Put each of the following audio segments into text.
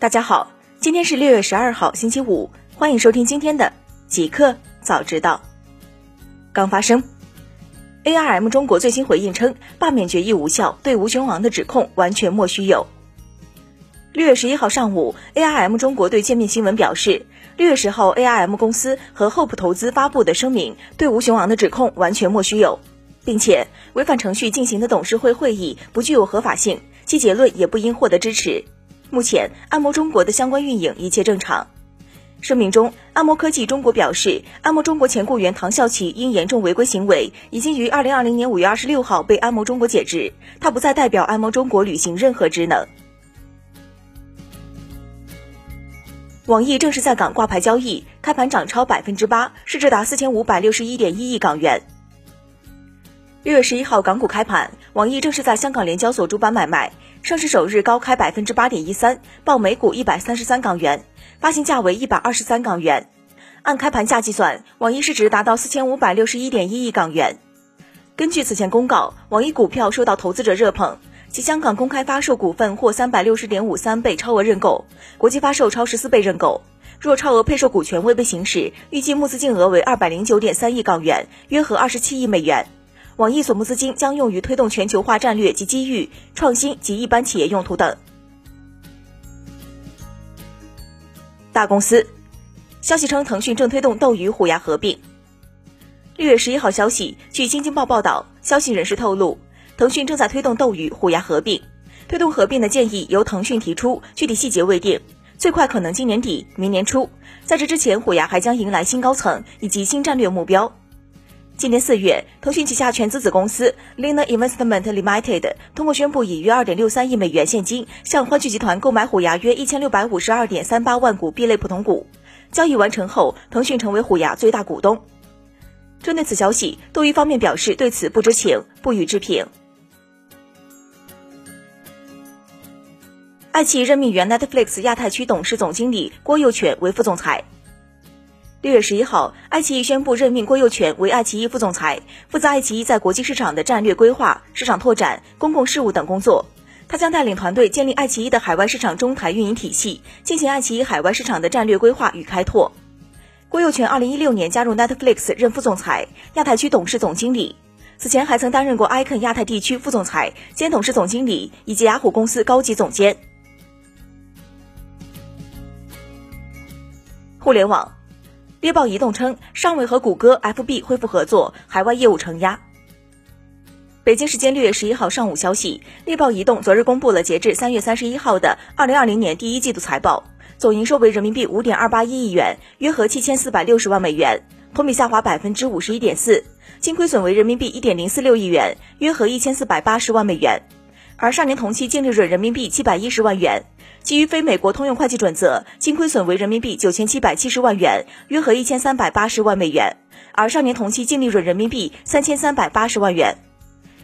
大家好，今天是六月十二号，星期五，欢迎收听今天的极客早知道。刚发生，ARM 中国最新回应称，罢免决议无效，对吴雄王的指控完全莫须有。六月十一号上午，ARM 中国对界面新闻表示，六月十号 ARM 公司和 Hope 投资发布的声明，对吴雄王的指控完全莫须有，并且违反程序进行的董事会会议不具有合法性，其结论也不应获得支持。目前，按摩中国的相关运营一切正常。声明中，按摩科技中国表示，按摩中国前雇员唐啸奇因严重违规行为，已经于二零二零年五月二十六号被按摩中国解职，他不再代表按摩中国履行任何职能。网易正式在港挂牌交易，开盘涨超百分之八，市值达四千五百六十一点一亿港元。六月十一号港股开盘，网易正式在香港联交所主板买卖，上市首日高开百分之八点一三，报每股一百三十三港元，发行价为一百二十三港元。按开盘价计算，网易市值达到四千五百六十一点一亿港元。根据此前公告，网易股票受到投资者热捧。其香港公开发售股份获三百六十点五三倍超额认购，国际发售超十四倍认购。若超额配售股权未被行使，预计募资金额为二百零九点三亿港元，约合二十七亿美元。网易所募资金将用于推动全球化战略及机遇创新及一般企业用途等。大公司消息称，腾讯正推动斗鱼虎牙合并。六月十一号消息，据新京报报道，消息人士透露。腾讯正在推动斗鱼、虎牙合并，推动合并的建议由腾讯提出，具体细节未定，最快可能今年底、明年初。在这之前，虎牙还将迎来新高层以及新战略目标。今年四月，腾讯旗下全资子公司 Lina Investment Limited 通过宣布以约二点六三亿美元现金向欢聚集团购买虎牙约一千六百五十二点三八万股 B 类普通股。交易完成后，腾讯成为虎牙最大股东。针对此消息，斗鱼方面表示对此不知情，不予置评。爱奇艺任命原 Netflix 亚太区董事总经理郭佑全为副总裁。六月十一号，爱奇艺宣布任命郭佑全为爱奇艺副总裁，负责爱奇艺在国际市场的战略规划、市场拓展、公共事务等工作。他将带领团队建立爱奇艺的海外市场中台运营体系，进行爱奇艺海外市场的战略规划与开拓。郭佑全二零一六年加入 Netflix 任副总裁、亚太区董事总经理，此前还曾担任过 Icon 亚太地区副总裁兼董事总经理以及雅虎公司高级总监。互联网，猎豹移动称尚未和谷歌、FB 恢复合作，海外业务承压。北京时间六月十一号上午消息，猎豹移动昨日公布了截至三月三十一号的二零二零年第一季度财报，总营收为人民币五点二八一亿元，约合七千四百六十万美元，同比下滑百分之五十一点四，净亏损为人民币一点零四六亿元，约合一千四百八十万美元。而上年同期净利润人民币七百一十万元，基于非美国通用会计准则，净亏损为人民币九千七百七十万元，约合一千三百八十万美元。而上年同期净利润人民币三千三百八十万元。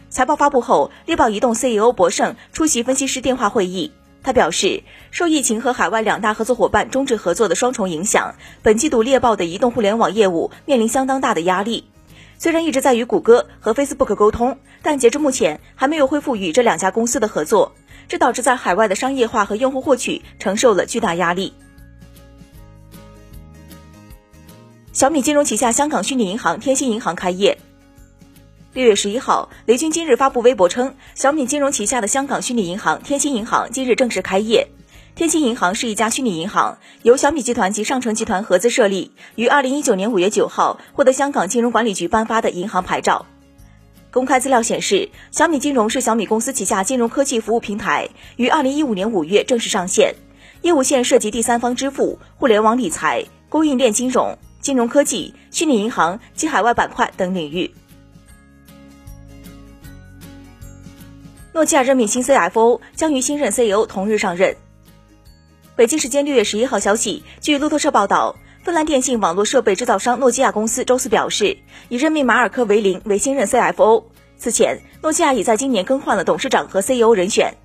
财报发布后，猎豹移动 CEO 博胜出席分析师电话会议，他表示，受疫情和海外两大合作伙伴终止合作的双重影响，本季度猎豹的移动互联网业务面临相当大的压力。虽然一直在与谷歌和 Facebook 沟通，但截至目前还没有恢复与这两家公司的合作，这导致在海外的商业化和用户获取承受了巨大压力。小米金融旗下香港虚拟银行天星银行开业。六月十一号，雷军今日发布微博称，小米金融旗下的香港虚拟银行天星银行今日正式开业。天星银行是一家虚拟银行，由小米集团及上城集团合资设立，于二零一九年五月九号获得香港金融管理局颁发的银行牌照。公开资料显示，小米金融是小米公司旗下金融科技服务平台，于二零一五年五月正式上线，业务线涉及第三方支付、互联网理财、供应链金融、金融科技、虚拟银行及海外板块等领域。诺基亚任命新 CFO，将于新任 CEO 同日上任。北京时间六月十一号消息，据路透社报道，芬兰电信网络设备制造商诺基亚公司周四表示，已任命马尔科·维林为新任 CFO。此前，诺基亚已在今年更换了董事长和 CEO 人选。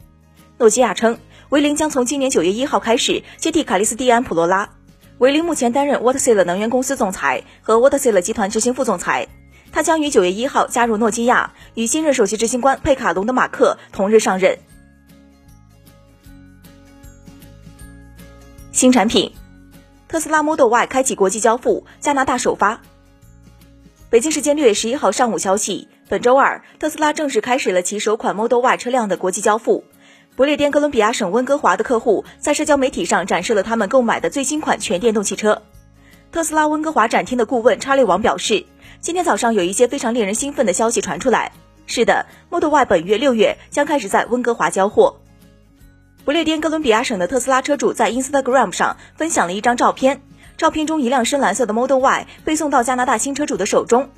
诺基亚称，维林将从今年九月一号开始接替卡利斯蒂安·普罗拉。维林目前担任 w a t s e l 能源公司总裁和 w a t s e l 集团执行副总裁。他将于九月一号加入诺基亚，与新任首席执行官佩卡·隆德马克同日上任。新产品，特斯拉 Model Y 开启国际交付，加拿大首发。北京时间六月十一号上午消息，本周二，特斯拉正式开始了其首款 Model Y 车辆的国际交付。不列颠哥伦比亚省温哥华的客户在社交媒体上展示了他们购买的最新款全电动汽车。特斯拉温哥华展厅的顾问查理王表示，今天早上有一些非常令人兴奋的消息传出来。是的，Model Y 本月六月将开始在温哥华交货。不列颠哥伦比亚省的特斯拉车主在 Instagram 上分享了一张照片，照片中一辆深蓝色的 Model Y 被送到加拿大新车主的手中。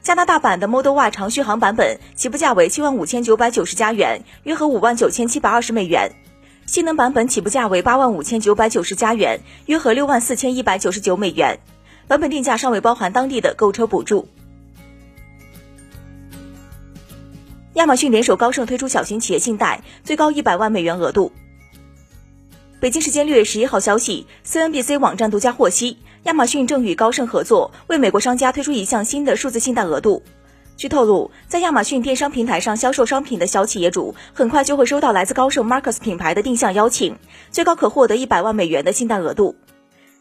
加拿大版的 Model Y 长续航版本起步价为七万五千九百九十加元，约合五万九千七百二十美元；性能版本起步价为八万五千九百九十加元，约合六万四千一百九十九美元。版本定价尚未包含当地的购车补助。亚马逊联手高盛推出小型企业信贷，最高一百万美元额度。北京时间六月十一号消息，CNBC 网站独家获悉，亚马逊正与高盛合作，为美国商家推出一项新的数字信贷额度。据透露，在亚马逊电商平台上销售商品的小企业主，很快就会收到来自高盛 Marcus 品牌的定向邀请，最高可获得一百万美元的信贷额度。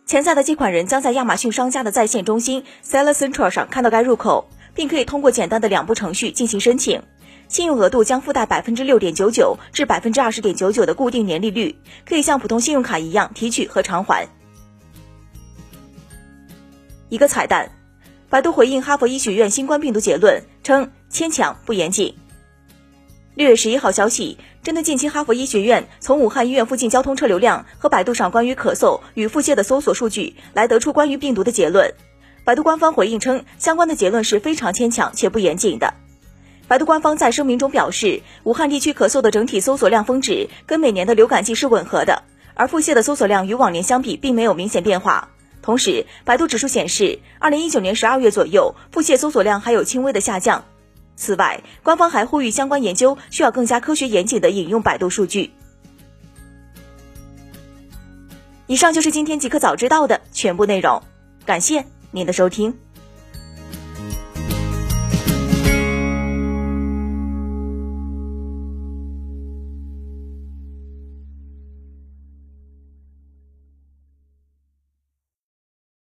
潜在的借款人将在亚马逊商家的在线中心 Seller Central 上看到该入口，并可以通过简单的两步程序进行申请。信用额度将附带百分之六点九九至百分之二十点九九的固定年利率，可以像普通信用卡一样提取和偿还。一个彩蛋，百度回应哈佛医学院新冠病毒结论称牵强不严谨。六月十一号消息，针对近期哈佛医学院从武汉医院附近交通车流量和百度上关于咳嗽与腹泻的搜索数据来得出关于病毒的结论，百度官方回应称相关的结论是非常牵强且不严谨的。百度官方在声明中表示，武汉地区咳嗽的整体搜索量峰值跟每年的流感季是吻合的，而腹泻的搜索量与往年相比并没有明显变化。同时，百度指数显示，二零一九年十二月左右，腹泻搜索量还有轻微的下降。此外，官方还呼吁相关研究需要更加科学严谨的引用百度数据。以上就是今天极客早知道的全部内容，感谢您的收听。